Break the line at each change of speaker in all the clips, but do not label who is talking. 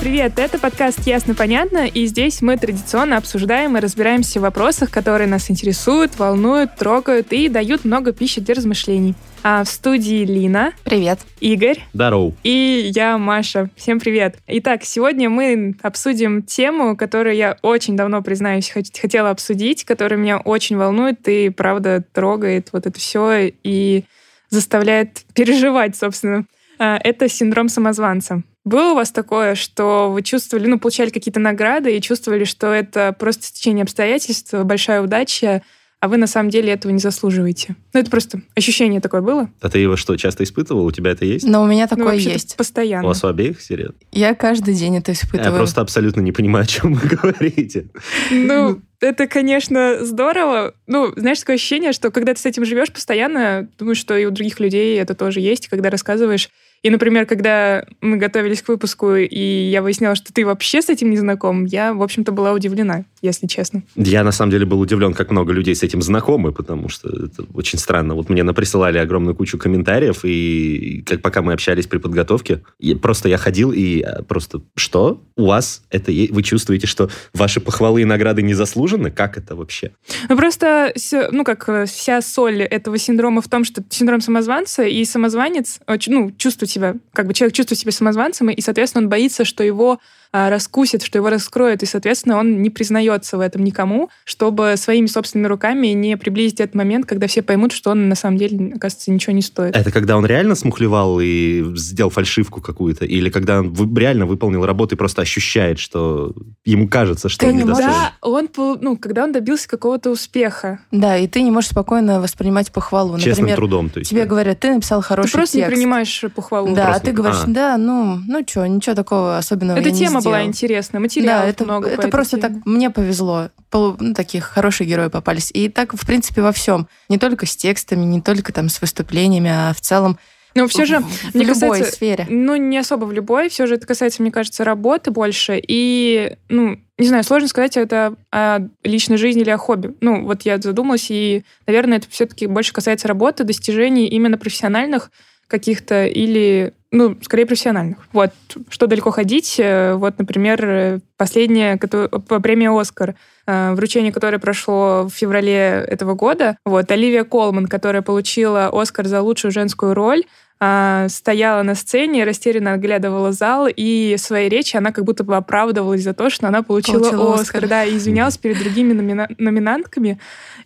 Привет, это подкаст «Ясно, понятно», и здесь мы традиционно обсуждаем и разбираемся в вопросах, которые нас интересуют, волнуют, трогают и дают много пищи для размышлений. А в студии Лина,
Привет.
Игорь
Здорово.
и я, Маша. Всем привет. Итак, сегодня мы обсудим тему, которую я очень давно, признаюсь, хот- хотела обсудить, которая меня очень волнует и, правда, трогает вот это все и заставляет переживать, собственно. А, Это синдром самозванца. Было у вас такое, что вы чувствовали, ну, получали какие-то награды и чувствовали, что это просто стечение обстоятельств, большая удача, а вы на самом деле этого не заслуживаете? Ну, это просто ощущение такое было?
А ты его что, часто испытывал? У тебя это есть?
Но у меня
Ну,
такое
вообще-то
есть.
У
Постоянно.
вас у обеих, серьезно?
Я каждый день это
Я
испытываю.
просто абсолютно не понимаю, о чем вы говорите.
Ну, это, конечно, здорово. Ну, знаешь, такое ощущение, что когда ты с этим живешь постоянно, думаешь, что и у других людей это тоже есть, когда рассказываешь. И, например, когда мы готовились к выпуску, и я выясняла, что ты вообще с этим не знаком, я, в общем-то, была удивлена, если честно.
Я, на самом деле, был удивлен, как много людей с этим знакомы, потому что это очень странно. Вот мне наприсылали огромную кучу комментариев, и как пока мы общались при подготовке, и просто я ходил и а, просто, что? У вас это? Вы чувствуете, что ваши похвалы и награды не заслужены? Как это вообще?
Ну, просто, ну, как э, вся соль этого синдрома в том, что синдром самозванца, и самозванец, ну, чувствует себя, как бы человек чувствует себя самозванцем, и, соответственно, он боится, что его раскусит, что его раскроют, и, соответственно, он не признается в этом никому, чтобы своими собственными руками не приблизить этот момент, когда все поймут, что он на самом деле, оказывается, ничего не стоит.
Это когда он реально смухлевал и сделал фальшивку какую-то? Или когда он реально выполнил работу и просто ощущает, что ему кажется, что
Ты
он
не
недостоин?
Когда он, ну, когда он добился какого-то успеха.
Да, и ты не можешь спокойно воспринимать похвалу.
Честным
Например,
трудом, то есть.
тебе
да.
говорят, ты написал хороший
ты просто
текст.
не принимаешь похвалу.
Да, а
Просто
ты
не-
говоришь,
а.
да, ну, ну что, ничего такого особенного я не
тема была
сделал».
интересная,
Да,
материалов
это,
много
это просто
теме.
так, мне повезло. Полу- ну, таких хорошие герои попались. И так, в принципе, во всем. Не только с текстами, не только там с выступлениями, а в целом
Но все же,
в
мне
любой
касается-
сфере.
ну, не особо в любой, все же это касается, мне кажется, работы больше. И, ну, не знаю, сложно сказать, это о личной жизни или о хобби. Ну, вот я задумалась, и, наверное, это все-таки больше касается работы, достижений именно профессиональных каких-то или, ну, скорее профессиональных. Вот, что далеко ходить. э, Вот, например, последняя премия «Оскар», э, вручение которой прошло в феврале этого года. Вот, Оливия Колман, которая получила «Оскар» за лучшую женскую роль, стояла на сцене, растерянно оглядывала зал, и в своей речи она как будто бы оправдывалась за то, что она получила,
Получила
Оскар,
Оскар.
да, и извинялась перед другими номина- номинантками.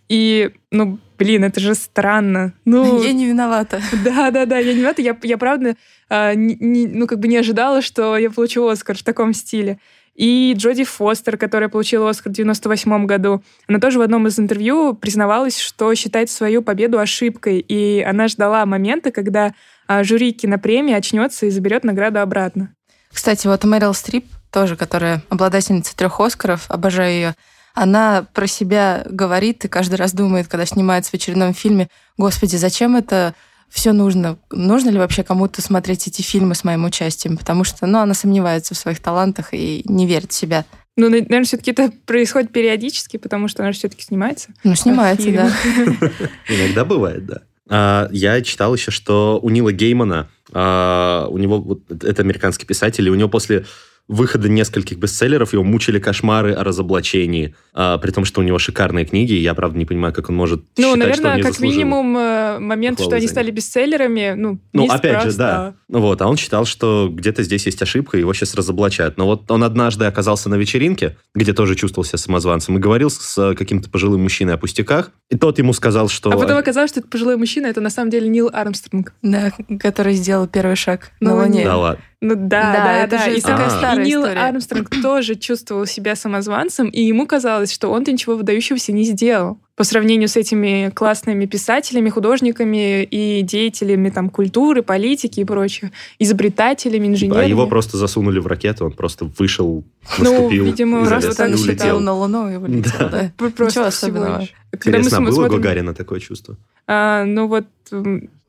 И, ну, блин, это же странно. Ну,
Я не виновата.
да, да, да, я не виновата. Я, я правда, а, не- не- ну, как бы не ожидала, что я получу Оскар в таком стиле. И Джоди Фостер, которая получила Оскар в 98 году, она тоже в одном из интервью признавалась, что считает свою победу ошибкой. И она ждала момента, когда а, жюри кинопремии очнется и заберет награду обратно.
Кстати, вот Мэрил Стрип, тоже, которая обладательница трех Оскаров, обожаю ее, она про себя говорит и каждый раз думает, когда снимается в очередном фильме, господи, зачем это все нужно? Нужно ли вообще кому-то смотреть эти фильмы с моим участием? Потому что, ну, она сомневается в своих талантах и не верит в себя.
Ну, наверное, все-таки это происходит периодически, потому что она все-таки снимается.
Ну, снимается,
Фильм.
да.
Иногда бывает, да. А, я читал еще, что у Нила Геймана, а, у него, вот, это американский писатель, и у него после выхода нескольких бестселлеров его мучили кошмары о разоблачении, а, при том, что у него шикарные книги, я, правда, не понимаю, как он может
Ну,
считать, что он
наверное,
не
как минимум э, момент, что они стали бестселлерами, ну,
Ну, опять же, да. Ну Вот, а он считал, что где-то здесь есть ошибка, его сейчас разоблачают. Но вот он однажды оказался на вечеринке, где тоже чувствовал себя самозванцем, и говорил с каким-то пожилым мужчиной о пустяках, и тот ему сказал, что...
А потом оказалось, что это пожилой мужчина, это на самом деле Нил Армстронг.
Да, который сделал первый шаг на
Ну,
Луне.
Да ладно.
Ну да,
Да,
да,
это
да.
же
И,
такая
там-
старая
и Нил
история.
Армстронг тоже чувствовал себя самозванцем, и ему казалось, что он-то ничего выдающегося не сделал. По сравнению с этими классными писателями, художниками и деятелями там, культуры, политики и прочее, изобретателями, инженерами.
А его просто засунули в ракету, он просто вышел,
Ну,
наступил,
видимо,
и
просто
залез,
так считал.
На Луну и улетел,
Да.
да.
Просто
Ничего особенного.
Когда мы
Интересно, а
см-
было
смотрим-
Гагарина такое чувство?
А, ну вот,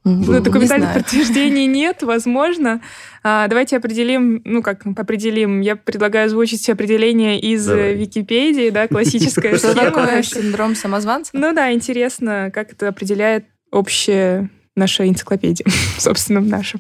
Ну,
не
документальных
знаю.
подтверждений нет, возможно. А, давайте определим, ну как определим, я предлагаю озвучить определение из
Давай.
э, Википедии, да, классическая
Что такое синдром самозванца?
Ну да, интересно, как это определяет общая наша энциклопедия, собственно, наша.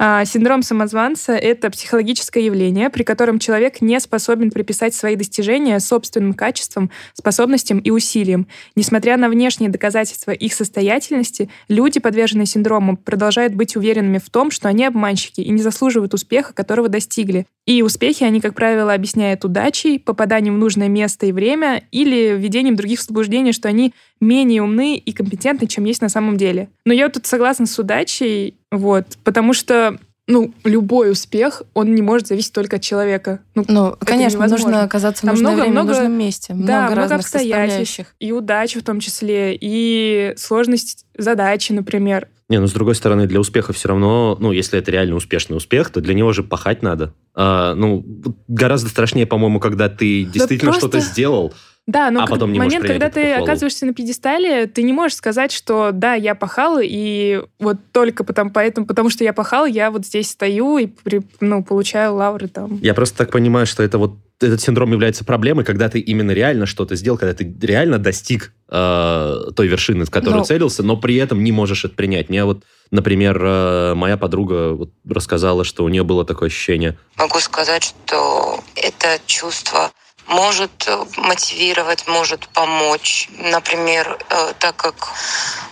А, Синдром самозванца — это психологическое явление, при котором человек не способен приписать свои достижения собственным качествам, способностям и усилиям. Несмотря на внешние доказательства их состоятельности, люди, подверженные синдрому, продолжают быть уверенными в том, что они обманщики и не заслуживают успеха, которого достигли. И успехи они, как правило, объясняют удачей, попаданием в нужное место и время или введением других в что они менее умны и компетентны, чем есть на самом деле. Но я тут согласна с удачей, вот, потому что ну, любой успех, он не может зависеть только от человека. Ну,
Ну, конечно,
невозможно.
нужно оказаться в нужное
много-
время,
много-
в нужном месте.
да,
много
много
разных
обстоятельств.
составляющих.
И удачи в том числе, и сложность задачи, например.
Не, ну с другой стороны, для успеха все равно, ну, если это реально успешный успех, то для него же пахать надо. А, ну, гораздо страшнее, по-моему, когда ты действительно
просто-
что-то сделал.
Да, но
А
как-
потом не
момент, когда ты
похвалу.
оказываешься на пьедестале, ты не можешь сказать, что да, я пахал, и вот только потому, поэтому, потому что я пахал, я вот здесь стою и при- ну, получаю лавры там.
Я просто так понимаю, что это вот этот синдром является проблемой, когда ты именно реально что-то сделал, когда ты реально достиг э, той вершины, в которую
Ну.
целился, но при этом не можешь это принять. Мне вот, например, э, моя подруга вот рассказала, что у нее было такое ощущение.
Могу сказать, что это чувство может э, мотивировать, может помочь. Например, э, так как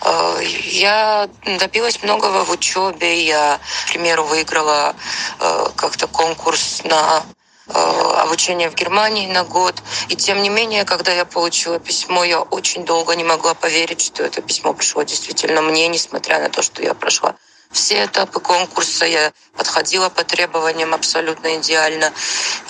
э, я добилась многого в учебе, я, к примеру, выиграла как-то конкурс на обучение в Германии на год. И тем не менее, когда я получила письмо, я очень долго не могла поверить, что это письмо пришло действительно мне, несмотря на то, что я прошла все этапы конкурса, я подходила по требованиям абсолютно идеально.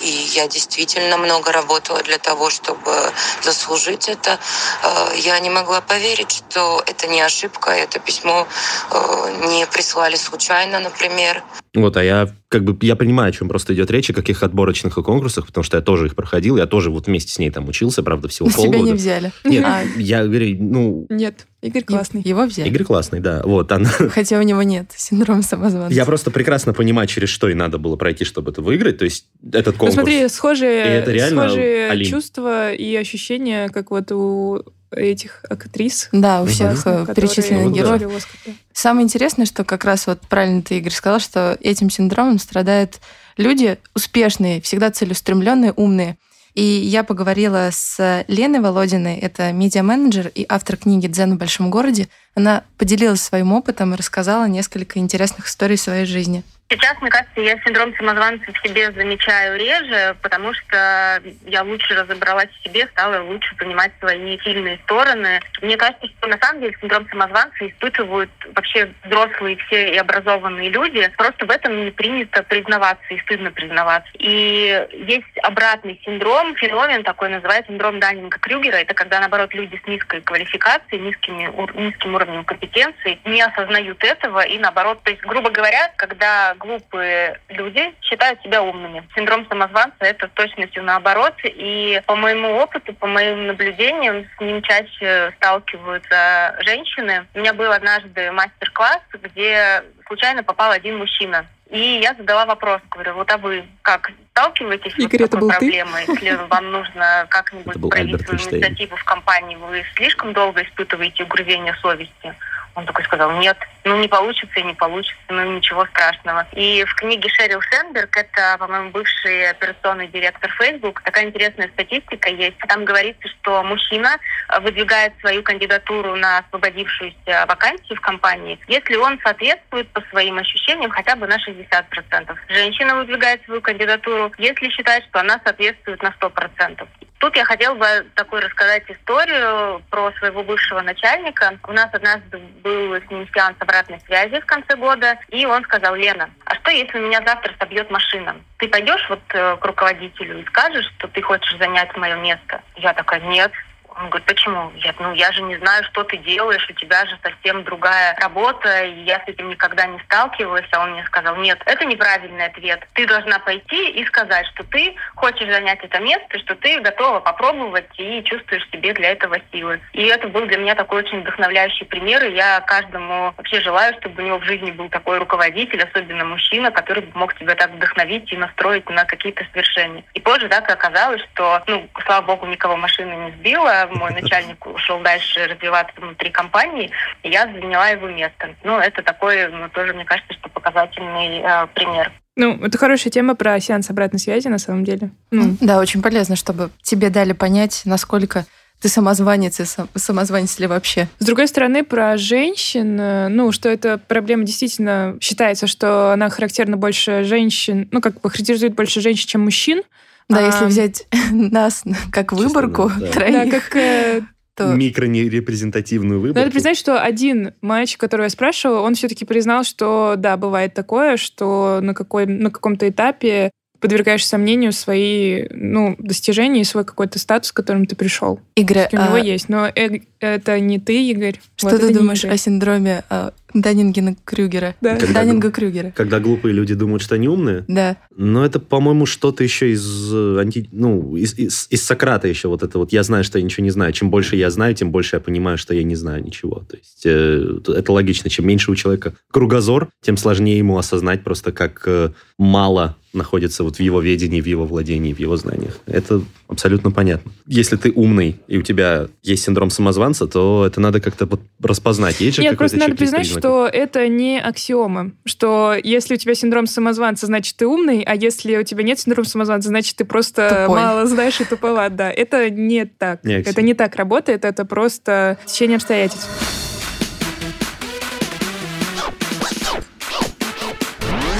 И я действительно много работала для того, чтобы заслужить это. Э, Я не могла поверить, что это не ошибка, это письмо э, не прислали случайно, например.
Вот, а я как бы, я понимаю, о чем просто идет речь, о каких отборочных и конкурсах, потому что я тоже их проходил, я тоже вот вместе с ней там учился, правда, всего
себя
полгода.
не взяли.
Нет,
А,
я говорю, ну,
Нет, Игорь классный.
Его взяли.
Игорь классный, да. Вот, она...
Хотя у него нет синдрома самозванца.
Я просто прекрасно понимаю, через что и надо было пройти, чтобы это выиграть. То есть этот
Ну
конкурс...
смотри, схожие,
И это реально
схожие чувства и ощущения, как вот у этих актрис.
Да, у всех э,
которые
перечисленных
Ну
героев.
получили Оскар, да.
Самое интересное, что как раз вот правильно ты, Игорь, сказал, что этим синдромом страдают люди успешные, всегда целеустремленные, умные. И я поговорила с Леной Володиной, это медиа-менеджер и автор книги «Дзен в большом городе». Она поделилась своим опытом и рассказала несколько интересных историй своей жизни.
Сейчас, мне кажется, я синдром самозванца в себе замечаю реже, потому что я лучше разобралась в себе, стала лучше понимать свои сильные стороны. Мне кажется, что на самом деле синдром самозванца испытывают вообще взрослые все и образованные люди. Просто в этом не принято признаваться и стыдно признаваться. И есть обратный синдром, феномен такой называется синдром Даннинга-Крюгера. Это когда, наоборот, люди с низкой квалификацией, низкими, низким уровнем компетенции не осознают этого и, наоборот, то есть, грубо говоря, когда глупые люди считают себя умными. Синдром самозванца – это точностью наоборот. И по моему опыту, по моим наблюдениям, с ним чаще сталкиваются женщины. У меня был однажды мастер-класс, где случайно попал один мужчина. И я задала вопрос, говорю, вот а вы как сталкиваетесь вот
Игорь,
с
это
такой
был ты?
проблемой? Если вам нужно как-нибудь проявить свою инициативу в компании, вы слишком долго испытываете угрызение совести? Он такой сказал, нет, ну не получится и не получится, ну ничего страшного. И в книге Шерил Сенберг, это, по-моему, бывший операционный директор Facebook, такая интересная статистика есть. Там говорится, что мужчина э, выдвигает свою кандидатуру на освободившуюся вакансию в компании, если он соответствует по своим ощущениям хотя бы на 60%. Женщина выдвигает свою кандидатуру, если считает, что она соответствует на 100%. Тут я хотела бы такой рассказать историю про своего бывшего начальника. У нас однажды был с ним сеанс обратной связи в конце года, и он сказал, Лена, а что если меня завтра собьет машина? Ты пойдешь вот э, к руководителю и скажешь, что ты хочешь занять мое место? Я такая, нет, Он говорит, почему? Я, ну, я же не знаю, что ты делаешь, у тебя же совсем другая работа, и я с этим никогда не сталкивалась. А он мне сказал, нет, это неправильный ответ. Ты должна пойти и сказать, что ты хочешь занять это место, что ты готова попробовать и чувствуешь себе для этого силы. И это был для меня такой очень вдохновляющий пример, и я каждому вообще желаю, чтобы у него в жизни был такой руководитель, особенно мужчина, который мог тебя так вдохновить и настроить на какие-то свершения. И позже так оказалось, что, ну, слава богу, никого машина не сбила, мой начальник ушел дальше развиваться внутри компании, и я заняла его место. Ну, это такой, ну, тоже, мне кажется, что показательный э, пример.
Ну, это хорошая тема про сеанс обратной связи, на самом деле. Ну,
Да, очень полезно, чтобы тебе дали понять, насколько ты самозванец и сам- самозванец ли вообще.
С другой стороны, про женщин, э, ну, что эта проблема действительно считается, что она характерна больше женщин, ну, как бы характеризует больше женщин, чем мужчин.
Да,
А,
если взять нас как выборку
да.
Да,
троих,
как... э,
то
Микронерепрезентативную выборку.
Надо признать, что один мальчик, которого я спрашивала, он все-таки признал, что да, бывает такое, что на, какой, на каком-то этапе подвергаешь сомнению свои ну, достижения и свой какой-то статус, к которому ты пришел.
Игорь,
У него
а
есть. Но э- это не ты, Игорь.
что
Вот
ты думаешь
Игорь.
о синдроме а, Даннингена-Крюгера?
Да.
Когда-
Даннинга-Крюгера.
Когда глупые люди думают, что они умные,
Да.
но это, по-моему, что-то еще из, э, анти... ну, из, из- из Сократа еще вот это вот «я знаю, что я ничего не знаю». Чем больше я знаю, тем больше я понимаю, что я не знаю ничего. То есть э, это логично. Чем меньше у человека кругозор, тем сложнее ему осознать просто, как э, мало находится вот в его ведении, в его владении, в его знаниях. Это абсолютно понятно. Если ты умный, и у тебя есть синдром самозванца, то это надо как-то вот распознать. Есть
Нет, просто надо признать,
признаков?
что это не аксиома. Что если у тебя синдром самозванца, значит, ты умный, а если у тебя нет синдрома самозванца, значит, ты просто
Тупой.
мало знаешь и туповат. Да, это не так.
Не
это не так работает, это просто течение обстоятельств.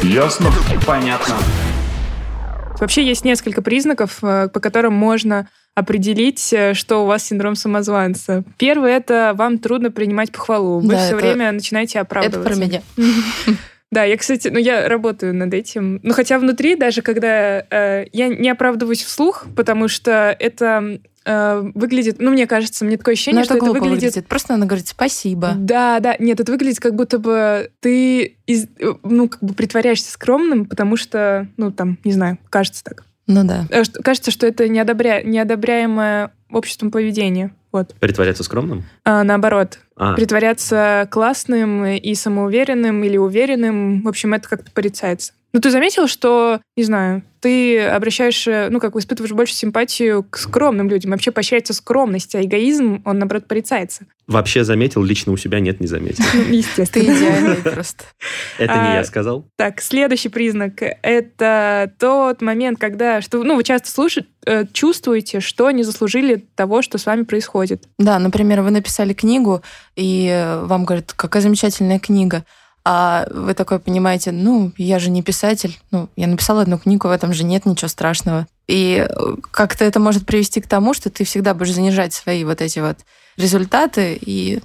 Ясно?
Понятно.
Вообще есть несколько признаков, э, по которым можно определить, э, что у вас синдром самозванца. Первый — это вам трудно принимать похвалу. Вы
Да,
все
это-
время начинаете
Это
оправдываться.
про меня.
Да, я, кстати, ну я работаю над этим. Ну хотя внутри, даже когда э, я не оправдываюсь вслух, потому что это э, выглядит, ну мне кажется, мне такое ощущение,
Но
что
это
это выглядит
выглядит. Просто надо говорить спасибо.
да, да, нет, это выглядит как будто бы ты, из- ну, как бы притворяешься скромным, потому что, ну, там, не знаю, кажется так.
Ну да.
Э, Кажется, что это неодобря... неодобряемое обществом поведение. Вот.
Притворяться скромным?
А наоборот,
А,
притворяться классным и самоуверенным или уверенным, в общем, это как-то порицается. Ну, ты заметил, что, не знаю, ты обращаешь, ну, как бы испытываешь больше симпатию к скромным людям. Вообще поощряется скромность, а эгоизм, он, наоборот, порицается.
вообще заметил, лично у себя нет, не заметил.
Ну,
Ты
естественно.
идеальный просто.
Это не
А,
я сказал.
Так, следующий признак — это тот момент, когда, что, ну, вы часто слушаете, э, чувствуете, что не заслужили того, что с вами происходит.
Да, например, вы написали книгу, и э, вам говорят, какая замечательная книга. А вы такой понимаете, ну, я же не писатель, ну, я написала одну книгу, в этом же нет ничего страшного. И э, как-то это может привести к тому, что ты всегда будешь занижать свои вот эти вот результаты, и,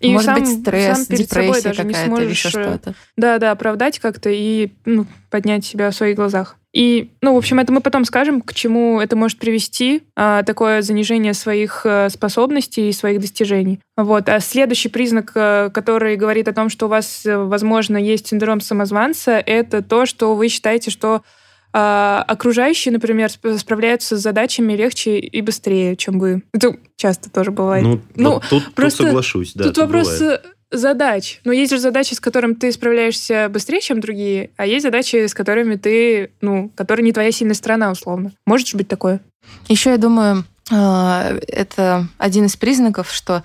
И
может
сам-
быть стресс,
сам
депрессия какая-то или еще
э,
что-то.
Да, да, оправдать как-то и ну, поднять себя в своих глазах. И, ну, в общем, это мы потом скажем, к чему это может привести, а, такое занижение своих э, способностей и своих достижений. Вот. А следующий признак, который говорит о том, что у вас, возможно, есть синдром самозванца, это то, что вы считаете, что а, окружающие, например, сп- справляются с задачами легче и быстрее, чем вы. Это часто тоже бывает.
Ну,
Ну,
вот тут, тут
просто
соглашусь. Да,
Тут вопрос
бывает.
задач. Но есть же задачи, с которыми ты справляешься быстрее, чем другие, а есть задачи, с которыми ты, ну, которые не твоя сильная сторона, условно. Может же быть такое?
Еще я думаю, а, это один из признаков, что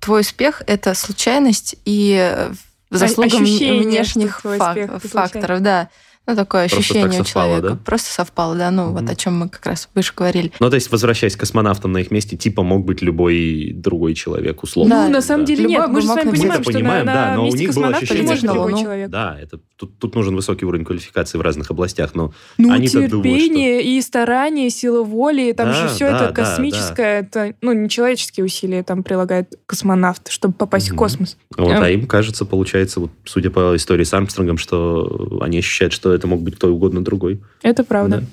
твой успех это случайность и э, заслуга м-
ощущение,
внешних фак- факторов, да. Ну, такое
Просто
ощущение
так
у
совпало,
человека.
да?
Просто совпало, да. Ну, вот
Мгм.
о чем мы как раз выше говорили.
Ну, то есть, возвращаясь к космонавтам на их месте, типа мог быть любой другой человек, условно.
Да,
ну, на самом деле
Любой
нет. Мы же с вами понимаем, что
понимаем,
на,
да,
на
но у
месте
них было
космонавта
ощущение,
может
что-
любой
Ну,
человек.
Да, это тут, тут нужен высокий уровень квалификации в разных областях, но
Ну,
Они-то думают,
терпение и старание, сила воли, там
Да,
же все
да,
это
да,
космическое, это, ну, нечеловеческие усилия там прилагает космонавт, чтобы попасть
Мгм.
в космос.
вот,
Эм.
а им кажется, получается, вот, судя по истории с Армстронгом, что они ощущают, что это мог быть кто угодно другой.
Это правда.
Да.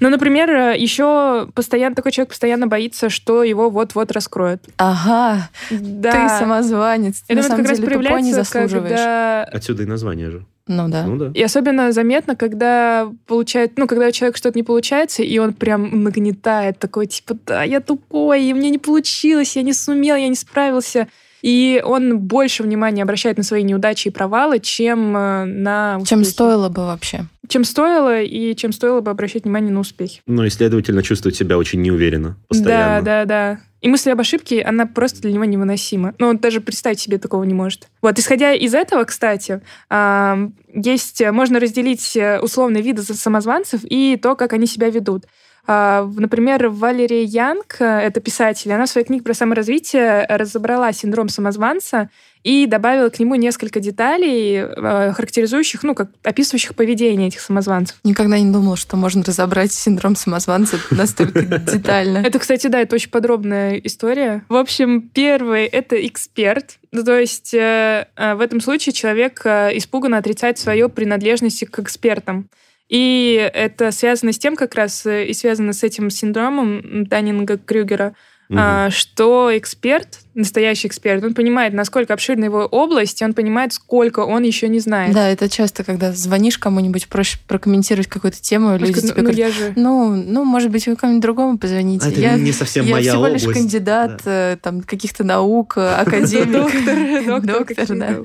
Ну, например, э, еще постоянно такой человек постоянно боится, что его вот-вот раскроют.
Ага,
Да.
ты самозванец.
Я
на
думаю,
самом
это как раз
деле тупой не
проявляется,
заслуживаешь.
когда
Отсюда и название же.
Ну да.
Ну да.
И особенно заметно, когда получает, ну, когда у человека что-то не получается, и он прям нагнетает такой, типа, да, я тупой, и мне не получилось, я не сумел, я не справился. И он больше внимания обращает на свои неудачи и провалы, чем э, на
Чем
успехи.
стоило бы вообще.
Чем стоило, и чем стоило бы обращать внимание на успехи.
Ну и, следовательно, чувствует себя очень неуверенно
Да,
постоянно.
да, да. И мысль об ошибке, она просто для него невыносима. Ну, он даже представить себе такого не может. Вот, исходя из этого, кстати, а, есть, можно разделить э, условные виды самозванцев и то, как они себя ведут. А, в- Например, Валерия Янг, э, это писатель, она в своей книге про саморазвитие разобрала синдром самозванца и добавила к нему несколько деталей, э, характеризующих, ну, как описывающих поведение этих самозванцев.
Никогда не думала, что можно разобрать синдром самозванца настолько детально.
Это, кстати, да, это очень подробная история. В общем, первый — это эксперт. То есть э, в этом случае человек испуганно отрицает свою принадлежность к экспертам. И это связано с тем, как раз э, и связано с этим синдромом Даннинга-Крюгера,
Мгм.
а, что эксперт, настоящий эксперт, он понимает, насколько обширна его область, и он понимает, сколько он еще не знает.
Да, это часто, когда звонишь кому-нибудь, проще прокомментировать какую-то тему, люди тебе
ну,
говорят,
я же...
ну, ну, может быть, вы кому-нибудь другому позвоните.
А это
я
не совсем
я
моя
всего лишь
область.
кандидат э, там каких-то наук, э, академик,
Доктор,
да.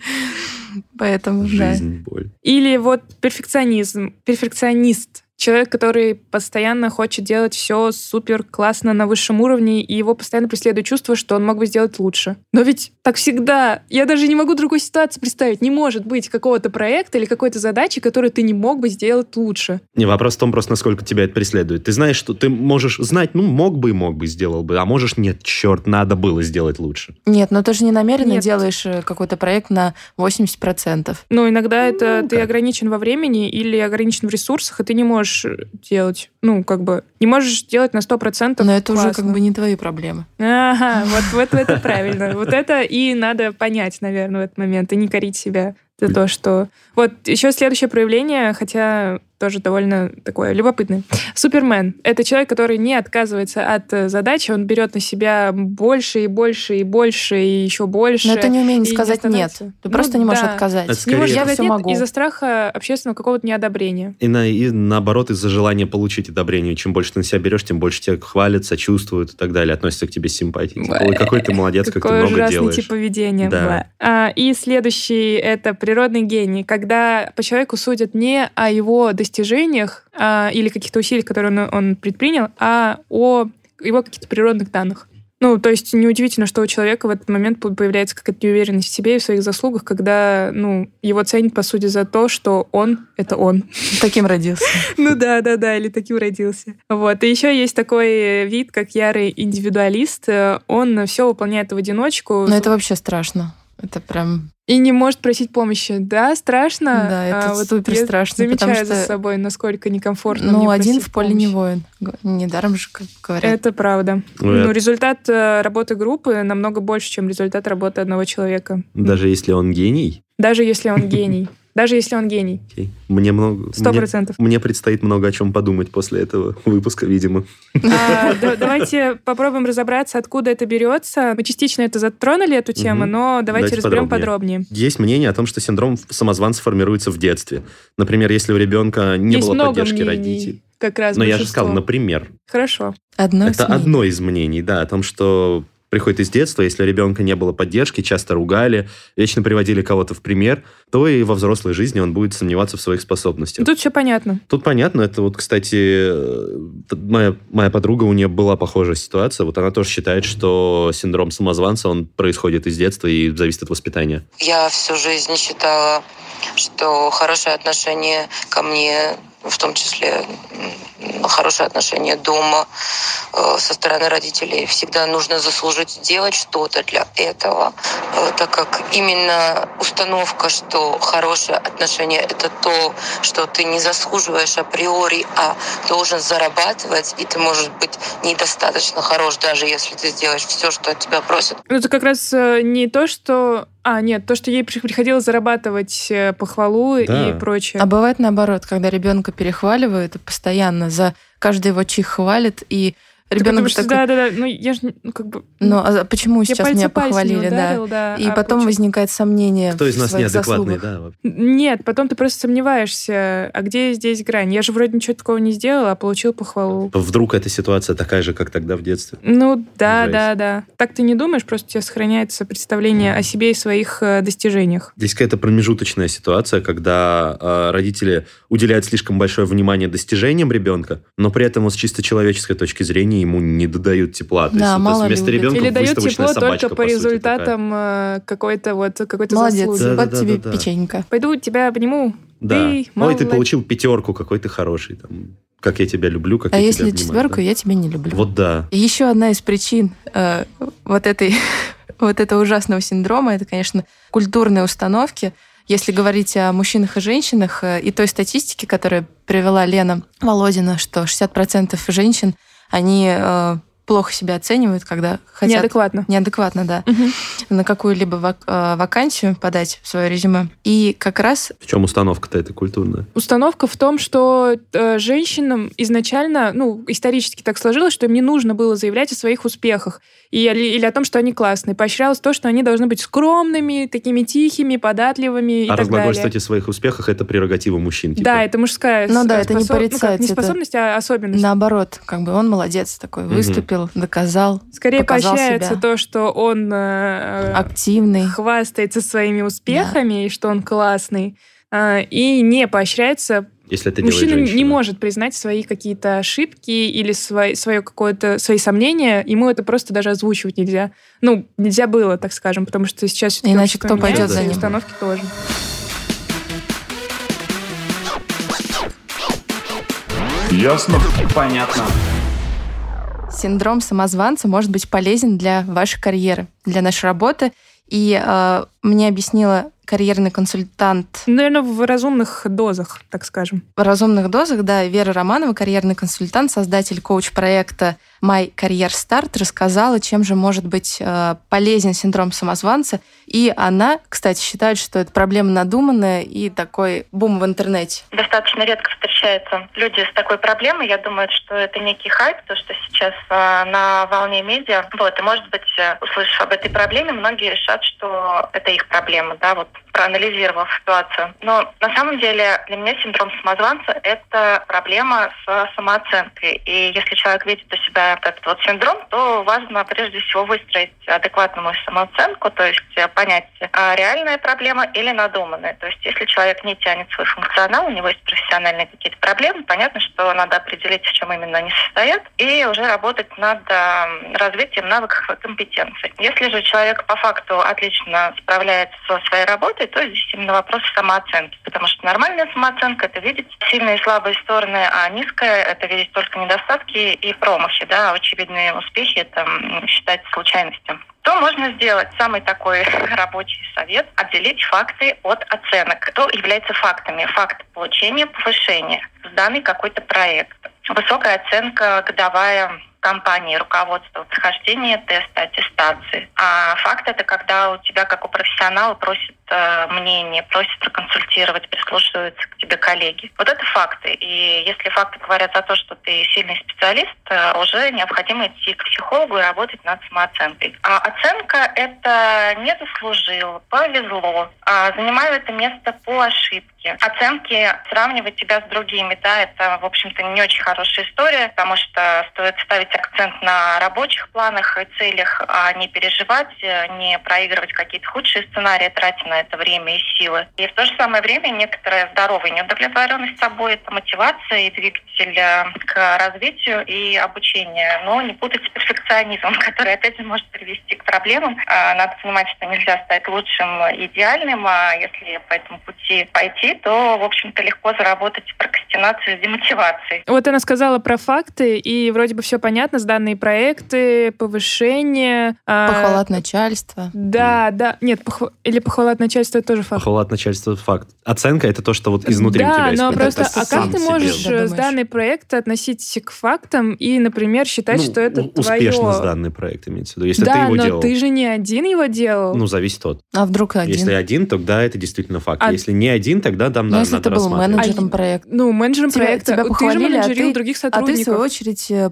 Поэтому, да.
Или вот перфекционизм, перфекционист. Человек, который постоянно хочет делать все супер классно на высшем уровне, и его постоянно преследует чувство, что он мог бы сделать лучше. Но ведь так всегда. Я даже не могу другой ситуации представить. Не может быть какого-то проекта или какой-то задачи, которую ты не мог бы сделать лучше.
Не, вопрос в том просто, насколько тебя это преследует. Ты знаешь, что ты можешь знать, ну, мог бы и мог бы, сделал бы, а можешь, нет, черт, надо было сделать лучше.
Нет, но ты же не намеренно
Нет.
делаешь э, какой-то проект на 80%.
Но иногда это
Ну,
ты
как.
ограничен во времени или ограничен в ресурсах, и ты не можешь делать, ну, как бы, не можешь делать на 100%
Но это уже как
классно.
бы не твои проблемы.
Ага, вот, вот это правильно. Вот это и надо понять, наверное, в этот момент, и не корить себя за то, что... Вот еще следующее проявление, хотя тоже довольно такое любопытное. Супермен — это человек, который не отказывается от э, задачи, он берет на себя больше и больше и больше и еще больше.
Но это не умение
и не
сказать нет. Ты
Ну
просто не можешь
да.
отказать.
Это
Не
скорее-
можешь
Я
сказать
все
нет
могу.
из-за страха общественного какого-то неодобрения.
И, на, и наоборот, из-за желания получить одобрение. Чем больше ты на себя берешь, тем больше тебя хвалят, сочувствуют и так далее, относятся к тебе с симпатией. Типа, Ой, какой ты молодец, как ты много делаешь.
тип поведения.
Да.
А, и следующий — это природный гений, когда по человеку судят не о его достижениях а, или каких-то усилиях, которые он, он предпринял, а о его каких-то природных данных. Ну, то есть неудивительно, что у человека в этот момент по- появляется какая-то неуверенность в себе и в своих заслугах, когда, ну, его ценят, по сути, за то, что он — это он.
Таким родился.
Ну да, да, да, или таким родился. Вот. И еще есть такой вид, как ярый индивидуалист. Он все выполняет в одиночку
Но это вообще страшно. Это прям...
и не может просить помощи. Да, страшно.
Да, это
А вот
супер
я
страшно,
Замечаю
потому
за
что-
собой, насколько некомфортно
Ну,
мне
один в поле не
помощи.
воин. Г- Недаром же, как говорят.
Это правда.
Ну,
Ну,
это-
результат э, работы группы намного больше, чем результат работы одного человека.
Даже если он гений,
Даже если он гений. Даже если он гений.
окей, мне много...
Сто
мне-
процентов.
Мне предстоит много о чем подумать после этого выпуска, видимо.
А, да- Давайте попробуем разобраться, откуда это берется. Мы частично это затронули, эту тему, но давайте,
Давайте
разберем
подробнее.
подробнее.
Есть мнение о том, что синдром самозванца формируется в детстве. Например, если у ребенка не
Есть
было поддержки
мнений,
родителей.
Как раз
Но я же
большинство.
сказал, например.
Хорошо.
Одно
Это
из мнений.
одно из мнений, да, о том, что приходит из детства, если у ребенка не было поддержки, часто ругали, вечно приводили кого-то в пример, то и во взрослой жизни он будет сомневаться в своих способностях.
Тут все понятно.
Тут понятно, это вот, кстати, э, моя, моя подруга, у нее была похожая ситуация, вот она тоже считает, что синдром самозванца, он происходит из детства и зависит от воспитания.
Я всю жизнь считала, что хорошее отношение ко мне, в том числе м, хорошие отношения дома э, со стороны родителей. Всегда нужно заслужить делать что-то для этого, э, так как именно установка, что хорошие отношения — это то, что ты не заслуживаешь априори, а должен зарабатывать, и ты можешь быть недостаточно хорош, даже если ты сделаешь все, что от тебя просят.
Ну, это как раз э, не то, что а, нет, то, что ей приходилось зарабатывать э, похвалу да. и прочее.
А бывает наоборот, когда ребенка перехваливают и постоянно за каждый его чих хвалит, и Ребенок
что, такой... Да, да, да. Ну, я же, ну, как бы...
Ну, а почему сейчас меня похвалили, ударил, да? да? И а потом почему? возникает сомнение
Кто из нас неадекватный,
да?
Нет, потом ты просто сомневаешься, а где здесь грань? Я же вроде ничего такого не сделала, а получил похвалу.
Вдруг эта ситуация такая же, как тогда в детстве?
Ну, да, Жесть. да, да. Так ты не думаешь, просто у тебя сохраняется представление mm. о себе и своих э, достижениях.
Здесь какая-то промежуточная ситуация, когда э, родители уделяют слишком большое внимание достижениям ребенка, но при этом вот с чисто человеческой точки зрения они ему не додают тепла.
То да, есть, мало то есть
вместо ребенка Или дают тепло только по, по результатам такая. Э, какой-то вот какой-то
Молодец,
заслуги.
Да, вот да, тебе да, печенька.
Пойду тебя обниму.
Да. Ты Ой, ты получил пятерку, какой ты хороший. Там, как я тебя люблю, как
а
я
если
тебя
четверку,
да?
я тебя не люблю.
Вот да.
И еще одна из причин э, вот этой вот этого ужасного синдрома, это, конечно, культурные установки. Если говорить о мужчинах и женщинах, э, и той статистике, которую привела Лена Володина, что 60% женщин они э, плохо себя оценивают, когда хотят...
Неадекватно.
Неадекватно, да. Угу. На какую-либо вак- э, вакансию подать в свое резюме. И как раз...
В чем установка-то эта культурная?
Установка в том, что э, женщинам изначально, ну, исторически так сложилось, что им не нужно было заявлять о своих успехах и, или о том, что они классные. Поощрялось то, что они должны быть скромными, такими тихими, податливыми и
а
так
разглагольствовать о своих успехах — это прерогатива мужчин. Типа.
Да, это мужская
Ну да, это не порицается. Ну,
как, не способность,
это...
а особенность.
Наоборот, как бы он молодец такой, выступил, угу. доказал,
Скорее поощряется
себя.
то, что он э,
активный,
хвастается своими успехами, да. и что он классный, э, и не поощряется
если это
Мужчина не может признать свои какие-то ошибки или свои, свое какое-то, свои сомнения, ему это просто даже озвучивать нельзя. Ну, нельзя было, так скажем, потому что сейчас
Иначе кто пойдет за ним?
установки тоже.
Ясно?
Понятно.
Синдром самозванца может быть полезен для вашей карьеры, для нашей работы. И э, мне объяснила карьерный консультант.
Наверное, в разумных дозах, так скажем.
В разумных дозах, да. Вера Романова, карьерный консультант, создатель коуч-проекта My Career Start, рассказала, чем же может быть э, полезен синдром самозванца. И она, кстати, считает, что это проблема надуманная и такой бум в интернете.
Достаточно редко встречаются люди с такой проблемой. Я думаю, что это некий хайп, то, что сейчас э, на волне медиа. Вот, и, может быть, э, услышав об этой проблеме, многие решат, что это их проблема, да, вот проанализировав ситуацию. Но на самом деле для меня синдром самозванца – это проблема с самооценкой. И если человек видит у себя этот вот синдром, то важно прежде всего выстроить адекватную самооценку, то есть понять, а реальная проблема или надуманная. То есть если человек не тянет свой функционал, у него есть профессиональные какие-то проблемы, понятно, что надо определить, в чем именно они состоят, и уже работать над развитием навыков и компетенций. Если же человек по факту отлично справляется со своей работой, то здесь именно вопрос самооценки. Потому что нормальная самооценка – это видеть сильные и слабые стороны, а низкая – это видеть только недостатки и промахи. Да? А очевидные успехи – это считать случайностью. Что можно сделать? Самый такой рабочий совет – отделить факты от оценок. Что является фактами? Факт получения повышения в данный какой-то проект. Высокая оценка годовая компании, руководства, прохождение теста, аттестации. А факт это когда у тебя, как у профессионала, просят э, мнение, просят проконсультировать, прислушиваются к тебе коллеги. Вот это факты. И если факты говорят за то, что ты сильный специалист, э, уже необходимо идти к психологу и работать над самооценкой. А оценка это не заслужил, повезло, а занимаю это место по ошибке. Оценки сравнивать тебя с другими, да, это, в общем-то, не очень хорошая история, потому что стоит ставить делать акцент на рабочих планах и целях, а не переживать, э, не проигрывать какие-то худшие сценарии, тратя на это время и силы. И в то же самое время некоторая здоровая неудовлетворенность собой – это мотивация и двигатель э, к развитию и обучению. Но не путать с перфекционизмом, который, опять же, может привести к проблемам. А, надо понимать, что нельзя стать лучшим идеальным, а если по этому пути пойти, то, в общем-то, легко заработать прокрастинацию с демотивацией.
Вот она сказала про факты, и вроде бы все понятно, сданные проекты, повышение.
А, похвала от начальства.
Да, да. Нет, похв... или похвала от начальства это тоже факт.
Похвала от начальства факт. Оценка это то, что вот изнутри
да,
у тебя
но просто, а как ты можешь себе. сданный проект относить к фактам и, например, считать,
ну,
что это
успешно
твое...
сданный проект имеется в виду, если
да,
ты его
но
делал.
ты же не один его делал.
Ну, зависит от.
А вдруг один?
Если один, тогда это действительно факт. А... Если не один, тогда там
ну,
да,
если
надо
ты был менеджером
а,
проекта.
Ну, менеджером
тебя,
проекта.
Тебя похвалили,
ты же менеджерил
а ты,
других
а ты, в
сотрудников.
свою очередь, э,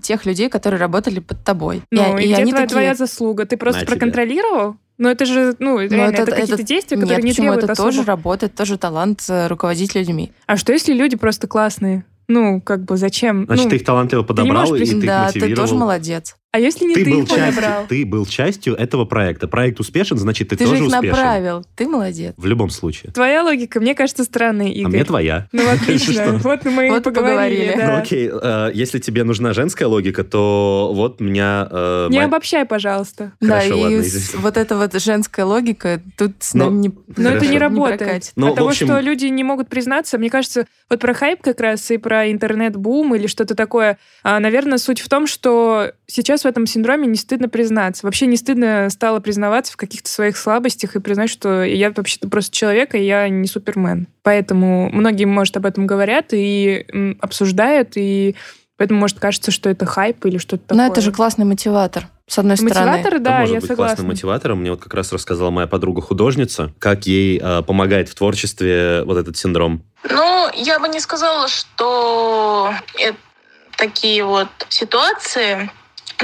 тех людей, которые работали под тобой.
Ну,
и,
и,
и
где
они
твоя,
такие...
твоя заслуга? Ты просто
На
проконтролировал? Ну, это же, ну, реально, это, это какие-то
это,
действия,
нет,
которые не
почему?
требуют
это
особо...
тоже работает, тоже талант э, руководить людьми.
А что, если люди просто классные? Ну, как бы, зачем?
Значит,
ну,
ты их талантливо подобрал, и ты их
Да,
мотивировал.
ты тоже молодец.
А если не
ты,
ты,
был
их
частью,
подобрал?
ты был частью этого проекта. Проект успешен, значит, ты,
Ты
тоже
же их
успешен.
направил, ты молодец.
В любом случае.
Твоя логика, мне кажется, странная, Игорь.
А мне твоя.
Ну, отлично. Вот мы и поговорили.
Ну окей, э, если тебе нужна женская логика, то вот меня... э,
Не обобщай, пожалуйста.
Да,
Хорошо,
и вот эта вот женская логика тут с
Но-
нами не
Но это не работает.
Ну,
От того, что люди не могут признаться, мне кажется, вот про хайп как раз и про интернет-бум или что-то такое, а, наверное, суть в том, что сейчас в этом синдроме не стыдно признаться. Вообще не стыдно стало признаваться в каких-то своих слабостях и признать, что я вообще-то просто человек, и я не супермен. Поэтому многие, может, об этом говорят и обсуждают, и поэтому, может, кажется, что это хайп или что-то такое.
Но это же классный мотиватор, с одной стороны.
Мотиватор,
Это
да,
может
я
быть
согласна.
классным мотиватором. Мне вот как раз рассказала моя подруга-художница, как ей э, помогает в творчестве вот этот синдром.
Ну, я бы не сказала, что это такие вот ситуации,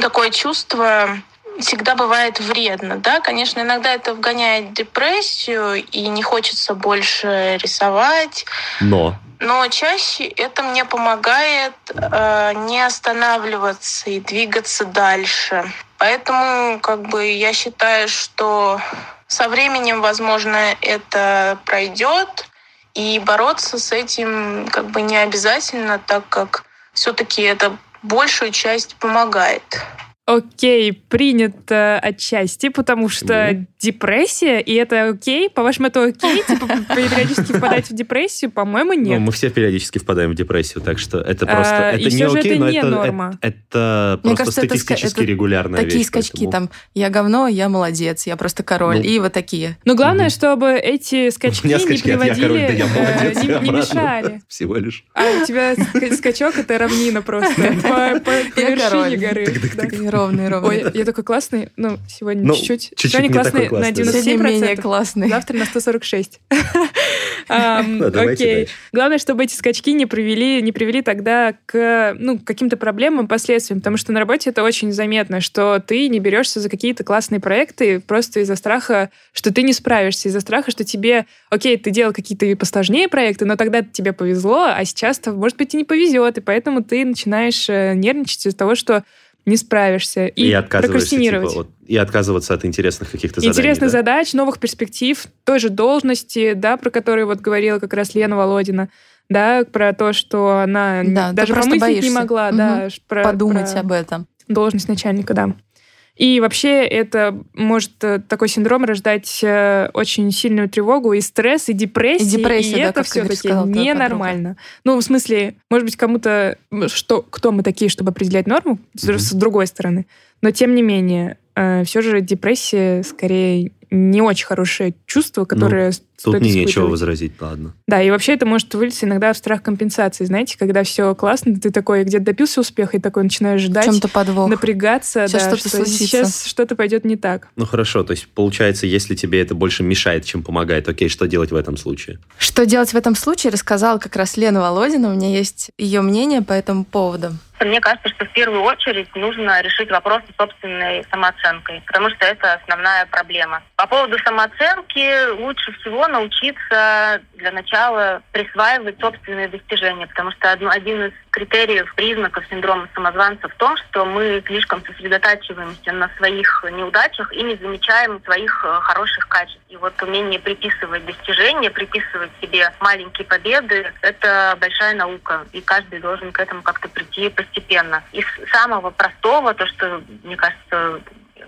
такое чувство всегда бывает вредно, да, конечно, иногда это вгоняет в депрессию и не хочется больше рисовать,
Но.
Но чаще это мне помогает э, не останавливаться и двигаться дальше. Поэтому, как бы, я считаю, что со временем, возможно, это пройдет, и бороться с этим как бы не обязательно, так как все-таки это большую часть помогает.
Окей, принято отчасти, потому что депрессия, и это окей. По-вашему, это окей? Типа, периодически впадать в депрессию? По-моему,
ну,
нет.
мы все периодически впадаем в депрессию, так что это просто...
А,
это
и
не окей,
это
но
не
это,
норма.
это, это
Мне
просто
кажется,
статистически
это
регулярная
Такие
вещь.
скачки,
поэтому-
там, я говно, я молодец, я просто король.
Ну.
И вот такие.
Но главное,
Мгм.
чтобы эти скачки не
скачки от «я король», да
приводили,
я
э,
молодец, и
не, не мешали.
Всего лишь.
А у тебя ска- скачок — это равнина просто по, вершине горы.
Ровные, ровные.
Ой, я такой классный. Ну, сегодня
Ну,
чуть-чуть.
чуть-чуть
Сегодня
не
классный на
классный, да.
97%.
Сегодня менее классный.
Завтра на 146. Ам,
Да, давайте
Окей. Главное, чтобы эти скачки не привели, не привели тогда к ну, каким-то проблемам последствиям, потому что на работе это очень заметно, что ты не берешься за какие-то классные проекты просто из-за страха, что ты не справишься, из-за страха, что тебе, окей, ты делал какие-то посложнее проекты, но тогда тебе повезло, а сейчас-то, может быть, и не повезет, и поэтому ты начинаешь э, нервничать из-за того, что не справишься и,
И, отказываешься,
прокрастинировать.
типа, вот, и отказываться от интересных каких-то заданий.
Интересных
да?
задач, новых перспектив, той же должности, да, про которые вот говорила как раз Лена Володина, да, про то, что она
Да,
даже
просто
помыслить не могла,
Мгм.
да, про,
Подумать
про
об этом.
должность начальника, да. И вообще это может э, такой синдром рождать э, очень сильную тревогу и стресс, и депрессию,
И депрессию, да,
это все-таки ненормально. Ну, в смысле, может быть, кому-то, что, кто мы такие, чтобы определять норму,
Мгм.
с другой стороны. Но тем не менее, все же депрессия скорее не очень хорошее чувство, которое
Тут мне нечего возразить, ладно.
Да, и вообще это может вылиться иногда в страх компенсации. Знаете, когда все классно, ты такой где-то добился успеха и такой начинаешь ждать,
чем-то подвох.
напрягаться,
Сейчас
да,
что-то
что
случится.
сейчас что-то пойдет не так.
Ну хорошо, то есть получается, если тебе это больше мешает, чем помогает, окей, что делать в этом случае?
Что делать в этом случае, рассказала как раз Лена Володина. У меня есть ее мнение по этому поводу.
Мне кажется, что в первую очередь нужно решить вопрос с собственной самооценкой, потому что это основная проблема. По поводу самооценки лучше всего научиться для начала присваивать собственные достижения, потому что один из критериев, признаков синдрома самозванца в том, что мы слишком сосредотачиваемся на своих неудачах и не замечаем своих э, хороших качеств. И вот умение приписывать достижения, приписывать себе маленькие победы – это большая наука, и каждый должен к этому как-то прийти постепенно. Из самого простого, то, что, мне кажется,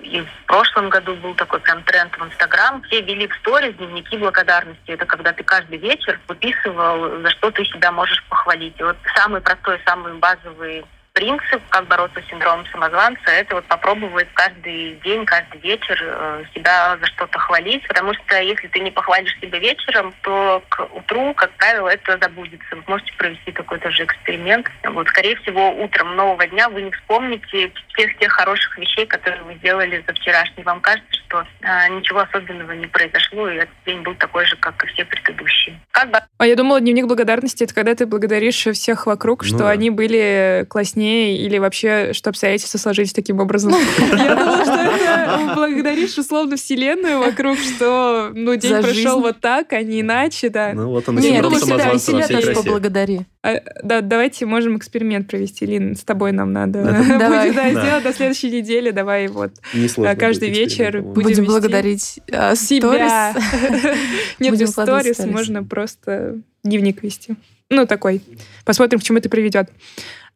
и в прошлом году был такой прям тренд в Инстаграм. Все вели в сторис дневники благодарности. Это когда ты каждый вечер выписывал, за что ты себя можешь похвалить. И вот самый простой, самый базовый принцип, как бороться с синдромом самозванца, это вот попробовать каждый день, каждый вечер э, себя за что-то хвалить, потому что если ты не похвалишь себя вечером, то к утру, как правило, это забудется. Вы можете провести такой тоже эксперимент. Вот, скорее всего, утром нового дня вы не вспомните всех тех хороших вещей, которые вы сделали за вчерашний. Вам кажется, что э, ничего особенного не произошло, и этот день был такой же, как и все предыдущие. Как бы...
А я думала, дневник благодарности — это когда ты благодаришь всех вокруг, ну, что да. они были класснее сложнее или вообще, что обстоятельства сложились таким образом. Я думала, что это благодаришь условно вселенную вокруг, что ну день прошел вот так, а не иначе, да.
Ну вот он
Нет, ты себя, себя тоже поблагодари.
А, да, давайте можем эксперимент провести, Лин, с тобой нам надо давай. да, сделать до следующей недели, давай вот а, каждый вечер
будем благодарить а,
себя. Нет, без сторис можно просто дневник вести. Ну, такой. Посмотрим, к чему это приведет.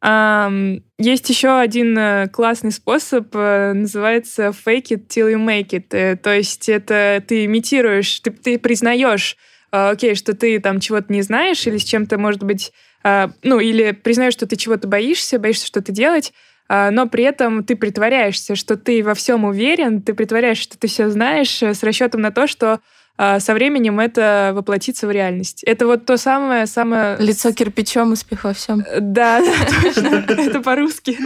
Есть еще один э, классный способ, э, называется fake it till you make it. Э, то есть это ты имитируешь, ты, ты признаешь, окей, что ты там чего-то не знаешь или с чем-то, может быть, ну, или признаешь, что ты чего-то боишься, боишься что-то делать, но при этом ты притворяешься, что ты во всем уверен, ты притворяешься, что ты все знаешь с расчетом на то, что со временем это воплотится в реальность. Это вот то самое, самое...
Лицо кирпичом, успех во всем.
Да, да, точно. Это по-русски.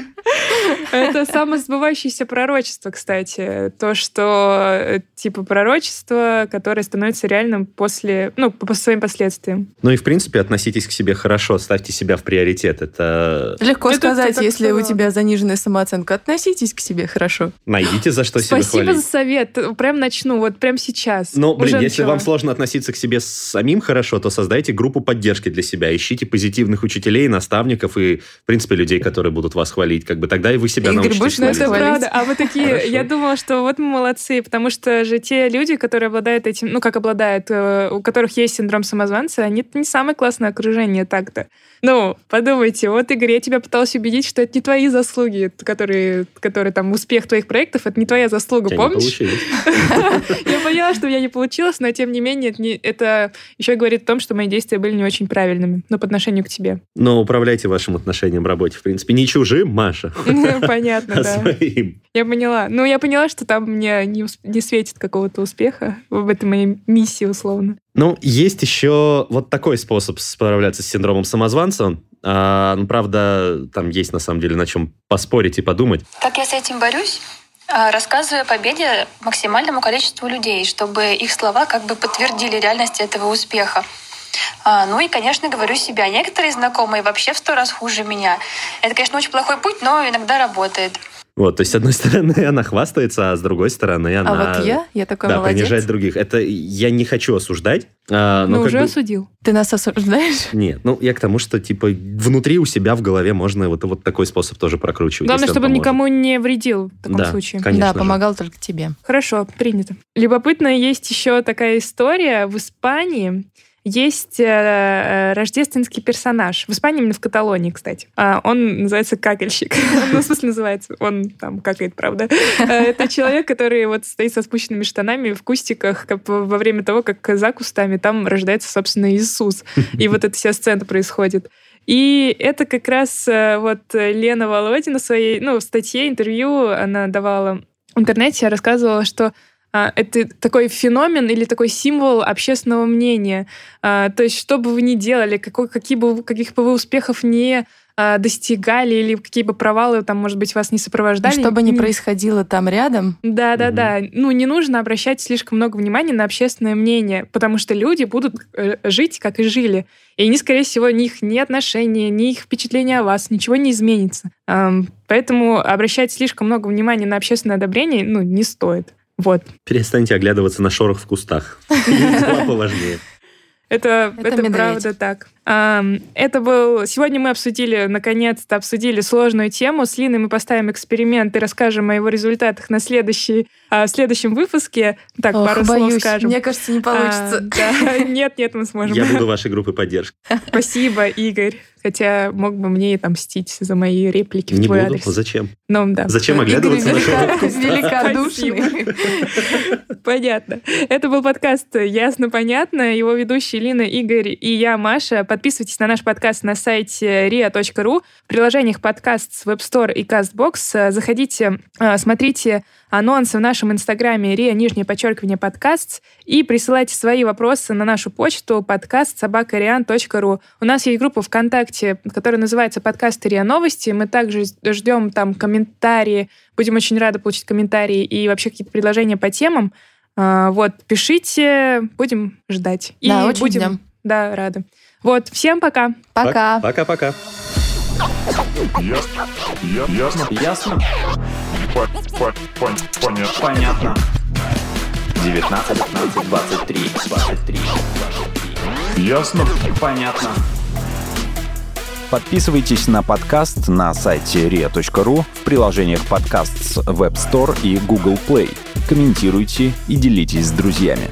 Это самосбывающееся пророчество, кстати. То, что э, типа пророчество, которое становится реальным после, ну, по своим последствиям.
Ну и, в принципе, относитесь к себе хорошо, ставьте себя в приоритет. Это...
Легко сказать, если у тебя заниженная самооценка. Относитесь к себе хорошо.
Найдите, за что себя
Спасибо за совет. Прям начну, вот прям сейчас.
Ну, блин, если вам сложно относиться к себе самим хорошо, то создайте группу поддержки для себя. Ищите позитивных учителей, наставников и, в принципе, людей, которые будут вас хвалить. Как бы тогда и вы себя Игорь, научитесь хвалить.
Это правда. А вы такие, Хорошо. я думала, что вот мы молодцы, потому что же те люди, которые обладают этим, ну, как обладают, э, у которых есть синдром самозванца, они не самое классное окружение так-то. Ну, подумайте, вот, Игорь, я тебя пыталась убедить, что это не твои заслуги, которые, которые там, успех твоих проектов, это не твоя заслуга, помнишь? Я поняла, что у меня не получилось, но тем не менее это, не, это еще говорит о том, что мои действия были не очень правильными, но по отношению к тебе.
Но управляйте вашим отношением в работе, в принципе. Не чужим, Маша.
Понятно, а да. своим. Я поняла. Ну, я поняла, что там мне не, не светит какого-то успеха в этой моей миссии, условно.
Ну, есть еще вот такой способ справляться с синдромом самозванца. А, ну, правда, там есть на самом деле на чем поспорить и подумать.
Как я с этим борюсь? А, рассказывая о победе максимальному количеству людей, чтобы их слова как бы подтвердили реальность этого успеха. А, ну и, конечно, говорю себя. Некоторые знакомые вообще в сто раз хуже меня. Это, конечно, очень плохой путь, но иногда работает.
Вот, то есть, с одной стороны, она хвастается, а с другой стороны, она...
А вот я? Я такой
да,
молодец.
принижает других. Это я не хочу осуждать.
А, но ну, уже бы... осудил.
Ты нас осуждаешь?
Нет, ну, я к тому, что, типа, внутри у себя в голове можно вот, вот такой способ тоже прокручивать.
Главное, чтобы он никому не вредил в таком
да,
случае.
Конечно
да,
же.
помогал только тебе.
Хорошо, принято. Любопытно, есть еще такая история в Испании есть э, э, рождественский персонаж. В Испании, именно в Каталонии, кстати. А, он называется какельщик. ну, в смысле называется. Он там какает, правда. Э, это человек, который вот стоит со спущенными штанами в кустиках как, во время того, как за кустами там рождается, собственно, Иисус. И вот эта вся сцена происходит. И это как раз вот Лена Володина в своей, ну, в статье, интервью она давала в интернете, рассказывала, что это такой феномен или такой символ общественного мнения. А, то есть, что бы вы ни делали, какой, какие бы, каких бы вы успехов не а, достигали или какие бы провалы там, может быть, вас не сопровождали.
Что бы ни происходило там рядом.
Да, да, да. Ну, не нужно обращать слишком много внимания на общественное мнение, потому что люди будут э, жить, как и жили. И они, скорее всего, ни их ни отношения, ни их впечатления о вас, ничего не изменится. Поэтому обращать слишком много внимания на общественное одобрение, ну, не стоит. Вот.
Перестаньте оглядываться на шорох в кустах. Есть дела поважнее.
Это,
Это
это, правда так. Это был... Сегодня мы обсудили, наконец-то обсудили сложную тему. С Линой мы поставим эксперимент и расскажем о его результатах на следующий, а, в следующем выпуске. Так,
Ох,
пару слов
боюсь,
скажем.
мне кажется, не
А,
получится.
да. Нет, нет, мы сможем.
Я буду вашей группой поддержки.
Спасибо, Игорь. Хотя мог бы мне и отомстить за мои реплики в
Не
твой
буду.
адрес.
Зачем?
Ну, да.
Зачем
Игорь
оглядываться на
велика-
в кустах?
великодушный.
Понятно. Это был подкаст «Ясно-понятно». Его ведущие Лина, Игорь и я, Маша. Подписывайтесь на наш подкаст на сайте ria.ru, в приложениях подкаст с Web Store и CastBox. Заходите, а, смотрите анонсы в нашем инстаграме ria, нижнее подчеркивание, подкаст, и присылайте свои вопросы на нашу почту подкаст собакариан.ру. У нас есть группа ВКонтакте, которая называется «Подкаст РИА Новости». Мы также ждем там комментарии. Будем очень рады получить комментарии и вообще какие-то предложения по темам. А, Вот, пишите, будем ждать. И
Да, очень
будем,
ждем.
да, рады. Вот, всем пока.
Пока.
Пока-пока.
Ясно. Ясно.
Ясно?
По- по- пон- Понятно.
Понятно. 19, 15, 23, 23, 23.
Ясно.
Понятно.
Подписывайтесь на подкаст на сайте ria.ru в приложениях подкаст с Web Store и Google Play. Комментируйте и делитесь с друзьями.